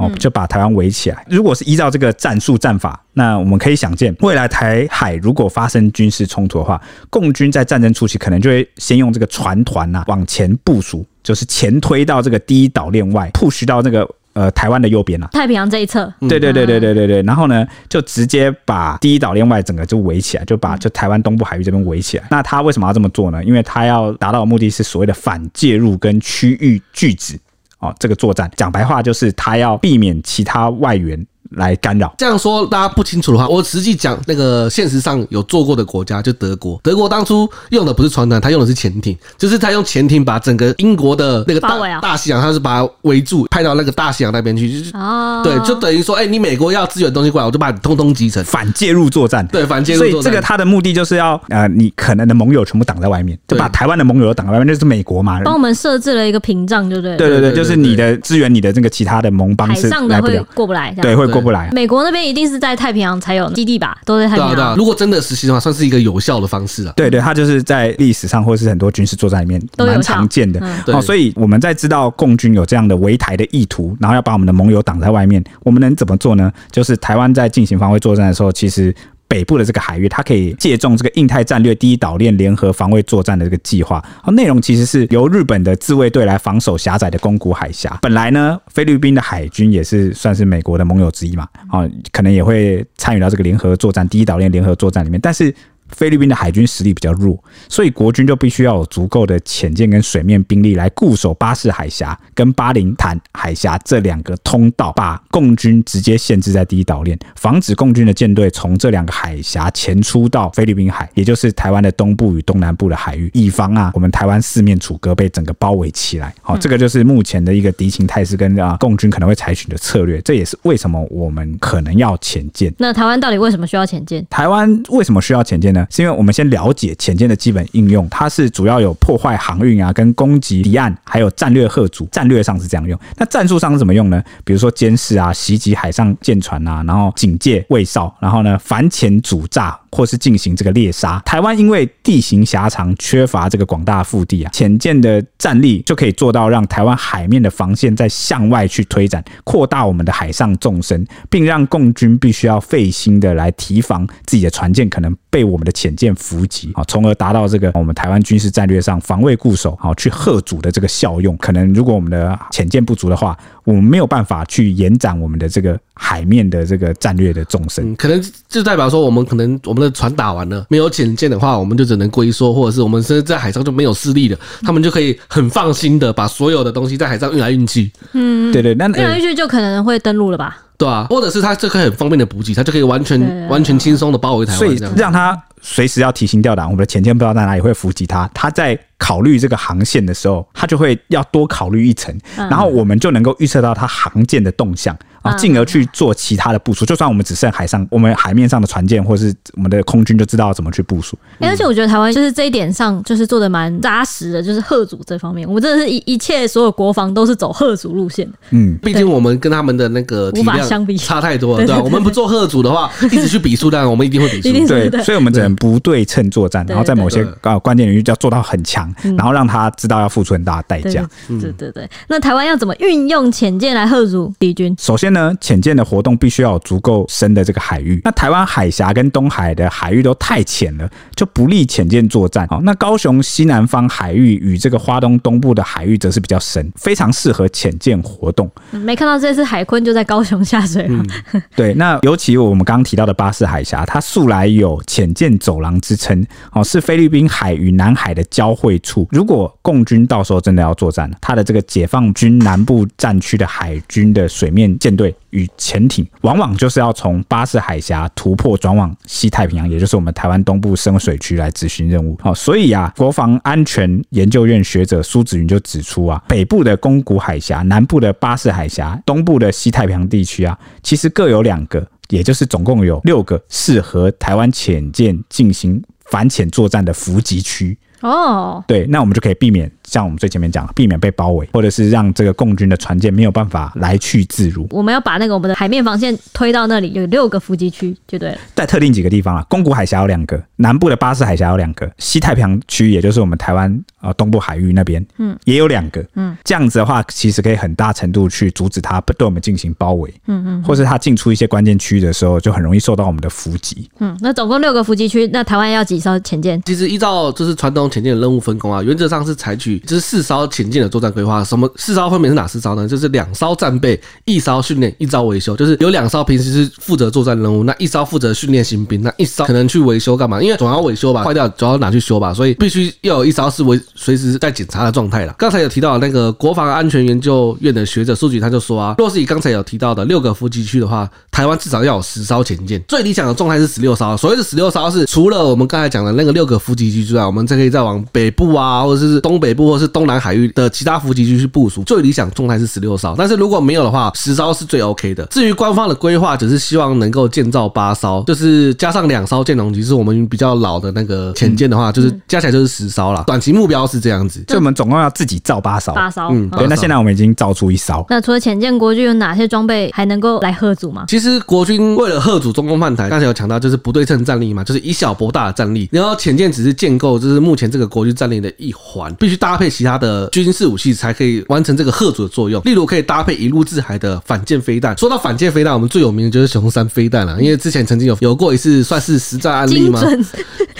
哦，就把台湾围起来。如果是依照这个战术战法，那我们可以想见，未来台海如果发生军事冲突的话，共军在战争初期可能就会先用这个船团呐往前部署，就是前推到这个第一岛链外，push 到这个呃台湾的右边啊，太平洋这一侧。对对对对对对对。然后呢，就直接把第一岛链外整个就围起来，就把就台湾东部海域这边围起来。那他为什么要这么做呢？因为他要达到的目的是所谓的反介入跟区域拒止。哦，这个作战。讲白话就是他要避免其他外援来干扰。这样说大家不清楚的话，我实际讲那个现实上有做过的国家，就德国。德国当初用的不是船团，他用的是潜艇，就是他用潜艇把整个英国的那个大大西洋，他是把它围住，派到那个大西洋那边去，就是哦，对，就等于说，哎，你美国要支援东西过来，我就把你通通集成，反介入作战。对，反介入作战。所以这个他的目的就是要呃，你可能的盟友全部挡在外面，就把台湾的盟友挡在外面，就是美国嘛，帮我们设置了一个屏障，对不对？对对对，就是你的支援，你的这个其他的盟邦是海上的会过不来，对，会过不来。美国那边。一定是在太平洋才有基地吧？都在太平洋。对啊，对啊，如果真的实习的话，算是一个有效的方式啊。对对，它就是在历史上或是很多军事作战里面蛮常见的。嗯、哦，所以我们在知道共军有这样的围台的意图，然后要把我们的盟友挡在外面，我们能怎么做呢？就是台湾在进行防卫作战的时候，其实。北部的这个海域，它可以借重这个印太战略第一岛链联合防卫作战的这个计划。哦，内容其实是由日本的自卫队来防守狭窄的宫古海峡。本来呢，菲律宾的海军也是算是美国的盟友之一嘛，哦，可能也会参与到这个联合作战第一岛链联合作战里面，但是。菲律宾的海军实力比较弱，所以国军就必须要有足够的潜舰跟水面兵力来固守巴士海峡跟巴林坦海峡这两个通道，把共军直接限制在第一岛链，防止共军的舰队从这两个海峡前出到菲律宾海，也就是台湾的东部与东南部的海域，以防啊我们台湾四面楚歌被整个包围起来。好，这个就是目前的一个敌情态势跟啊共军可能会采取的策略，这也是为什么我们可能要潜舰。那台湾到底为什么需要潜舰？台湾为什么需要潜舰呢？是因为我们先了解潜舰的基本应用，它是主要有破坏航运啊，跟攻击敌岸，还有战略吓阻，战略上是这样用。那战术上是怎么用呢？比如说监视啊，袭击海上舰船啊，然后警戒卫哨，然后呢反潜阻炸。或是进行这个猎杀，台湾因为地形狭长，缺乏这个广大腹地啊，潜舰的战力就可以做到让台湾海面的防线在向外去推展，扩大我们的海上纵深，并让共军必须要费心的来提防自己的船舰可能被我们的潜舰伏击啊，从而达到这个我们台湾军事战略上防卫固守啊去贺阻的这个效用。可能如果我们的潜舰不足的话，我们没有办法去延展我们的这个海面的这个战略的纵深，嗯，可能就代表说我们可能我们的船打完了，没有潜舰的话，我们就只能龟缩，或者是我们甚至在海上就没有势力了，他们就可以很放心的把所有的东西在海上运来运去。嗯，对对，那运来运去就可能会登陆了吧？对啊，或者是他这可以很方便的补给，他就可以完全完全轻松的包围台湾，所以让他随时要提心吊胆，我们的潜舰不知道在哪里会伏击他，他在。考虑这个航线的时候，他就会要多考虑一层，然后我们就能够预测到它航舰的动向啊，进而去做其他的部署。就算我们只剩海上，我们海面上的船舰或是我们的空军就知道怎么去部署。而且我觉得台湾就是这一点上就是做的蛮扎实的，就是吓阻这方面，我们真的是一一切所有国防都是走吓阻路线的。嗯，毕竟我们跟他们的那个体量相比差太多了，对吧？我们不做吓阻的话，(laughs) 一直去比数量，我们一定会比输。对，所以我们只能不对称作战，然后在某些啊关键领域就要做到很强，然后让他。知道要付出很大的代价。对对对，那台湾要怎么运用潜舰来吓阻敌军？首先呢，潜舰的活动必须要有足够深的这个海域。那台湾海峡跟东海的海域都太浅了，就不利潜舰作战。哦，那高雄西南方海域与这个花东东部的海域则是比较深，非常适合潜舰活动。没看到这次海坤就在高雄下水吗？嗯、对，那尤其我们刚刚提到的巴士海峡，它素来有潜舰走廊之称，哦，是菲律宾海与南海的交汇处。如果共军到时候真的要作战了，他的这个解放军南部战区的海军的水面舰队与潜艇，往往就是要从巴士海峡突破转往西太平洋，也就是我们台湾东部深水区来执行任务。好，所以啊，国防安全研究院学者苏子云就指出啊，北部的宫古海峡、南部的巴士海峡、东部的西太平洋地区啊，其实各有两个，也就是总共有六个适合台湾潜舰进行反潜作战的伏击区。哦，对，那我们就可以避免。像我们最前面讲，避免被包围，或者是让这个共军的船舰没有办法来去自如。我们要把那个我们的海面防线推到那里，有六个伏击区就对了。在特定几个地方啊，宫古海峡有两个，南部的巴士海峡有两个，西太平洋区也就是我们台湾啊东部海域那边，嗯，也有两个，嗯，这样子的话，其实可以很大程度去阻止它对我们进行包围，嗯嗯，或是它进出一些关键区域的时候，就很容易受到我们的伏击。嗯，那总共六个伏击区，那台湾要几艘潜舰？其实依照就是传统前进的任务分工啊，原则上是采取。就是四艘前进的作战规划，什么四艘分别是哪四艘呢？就是两艘战备，一艘训练，一艘维修。就是有两艘平时是负责作战任务，那一艘负责训练新兵，那一艘可能去维修干嘛？因为总要维修吧，坏掉总要拿去修吧，所以必须要有一艘是维随时在检查的状态了。刚才有提到那个国防安全研究院的学者数据，他就说啊，若是以刚才有提到的六个伏击区的话，台湾至少要有十艘前进，最理想的状态是十六艘。所谓的十六艘是除了我们刚才讲的那个六个伏击区之外，我们再可以在再往北部啊，或者是东北部。或是东南海域的其他伏击区去部署，最理想状态是十六艘，但是如果没有的话，十艘是最 OK 的。至于官方的规划，只是希望能够建造八艘，就是加上两艘舰龙级，是我们比较老的那个潜舰的话，就是加起来就是十艘了。短期目标是这样子，就我们总共要自己造八艘，八艘。嗯，对。那现在我们已经造出一艘。那除了潜舰，国军有哪些装备还能够来贺阻吗？其实国军为了贺阻中共犯台，刚才有强调就是不对称战力嘛，就是以小博大的战力。然后潜舰只是建构，就是目前这个国军战力的一环，必须搭配其他的。军事武器才可以完成这个贺阻的作用，例如可以搭配一路制海的反舰飞弹。说到反舰飞弹，我们最有名的就是雄三飞弹了，因为之前曾经有有过一次算是实战案例吗？精准，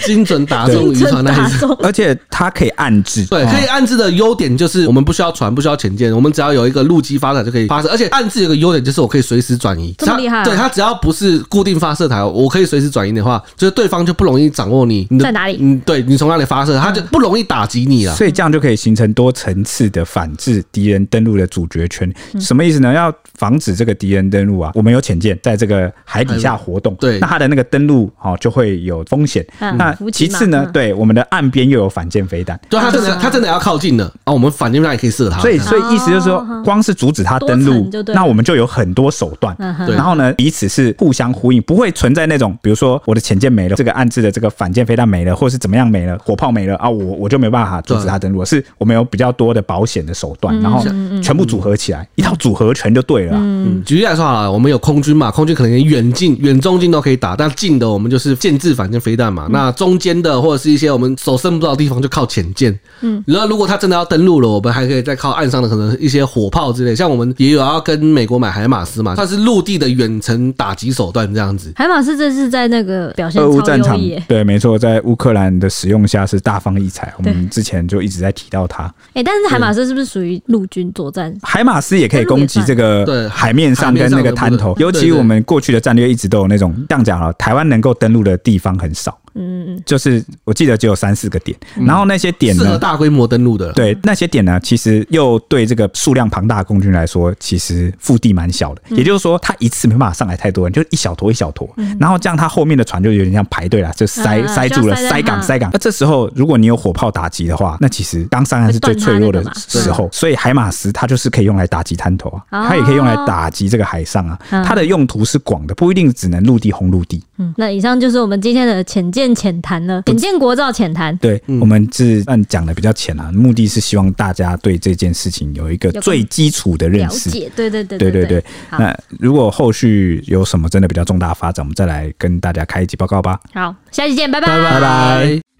精准打中 (laughs) 渔船那一次，(laughs) 而且它可以暗制。对，可以暗制的优点就是我们不需要船，不需要潜舰，我们只要有一个陆基发展就可以发射。而且暗制有个优点就是我可以随时转移，这么厉害啊？对，它只要不是固定发射台，我可以随时转移的话，就是对方就不容易掌握你，你在哪里？嗯，对你从哪里发射，他就不容易打击你了。所以这样就可以形成多层次的反制敌人登陆的主角圈，什么意思呢？要防止这个敌人登陆啊，我们有潜舰在这个海底下活动，对，那它的那个登陆哦就会有风险。那其次呢，嗯对我们的岸边又有反舰飞弹，对，他真的他真的要靠近了啊，我们反舰飞弹也可以射他。所以所以意思就是说，光是阻止它登陆那我们就有很多手段。然后呢，彼此是互相呼应，不会存在那种，比如说我的潜舰没了，这个岸置的这个反舰飞弹没了，或是怎么样没了，火炮没了啊，我我就没办法阻止他登陆，是我们有比较多的保险的手段，然后全部组合起来，一套组合拳就对了啊。嗯，举例来说好了，我们有空军嘛，空军可能远近、远中近都可以打，但近的我们就是舰制反舰飞弹嘛。那中间的或者是一些我们手伸不到的地方，就靠潜舰。嗯，然后如果他真的要登陆了，我们还可以再靠岸上的可能一些火炮之类，像我们也有要跟美国买海马斯嘛，它是陆地的远程打击手段这样子。海马斯这是在那个表现俄乌超战场优异，对，没错，在乌克兰的使用下是大放异彩。我们之前就一直在提到它，哎，但是海马斯是不是属于陆军作战？海马斯也可以攻击这个对海面上跟那个滩头尤其我们过去的战略一直都有那种这样讲了，台湾能够登陆的地方很少，嗯嗯就是我记得只有三四个点，然后那些点适合呢。大规模登陆的。对那些点呢，其实又对这个数量庞大的空军来说，其实腹地蛮小的。也就是说，他一次没办法上来太多人，就一小坨一小坨，然后这样他后面的船就有点像排队了，就塞嗯塞住了，塞港塞港。那这时候如果你有火炮打击的话，那其实当上岸是最脆弱的时候，所以海马斯它就是可以用来打击滩头啊，哦它也可以用来打击这个海上啊，嗯它的用途是广的，不一定只能陆地轰陆地。嗯。那以上就是我们今天的浅见浅谈了，浅见国造浅谈。对，我们是按讲的比较浅啊，目的是希望大家对这件事情有一个最基础的认识。了解，对对对对对对，那如果后续有什么真的比较重大发展，我们再来跟大家开一集报告吧。好，下期见，拜拜拜拜。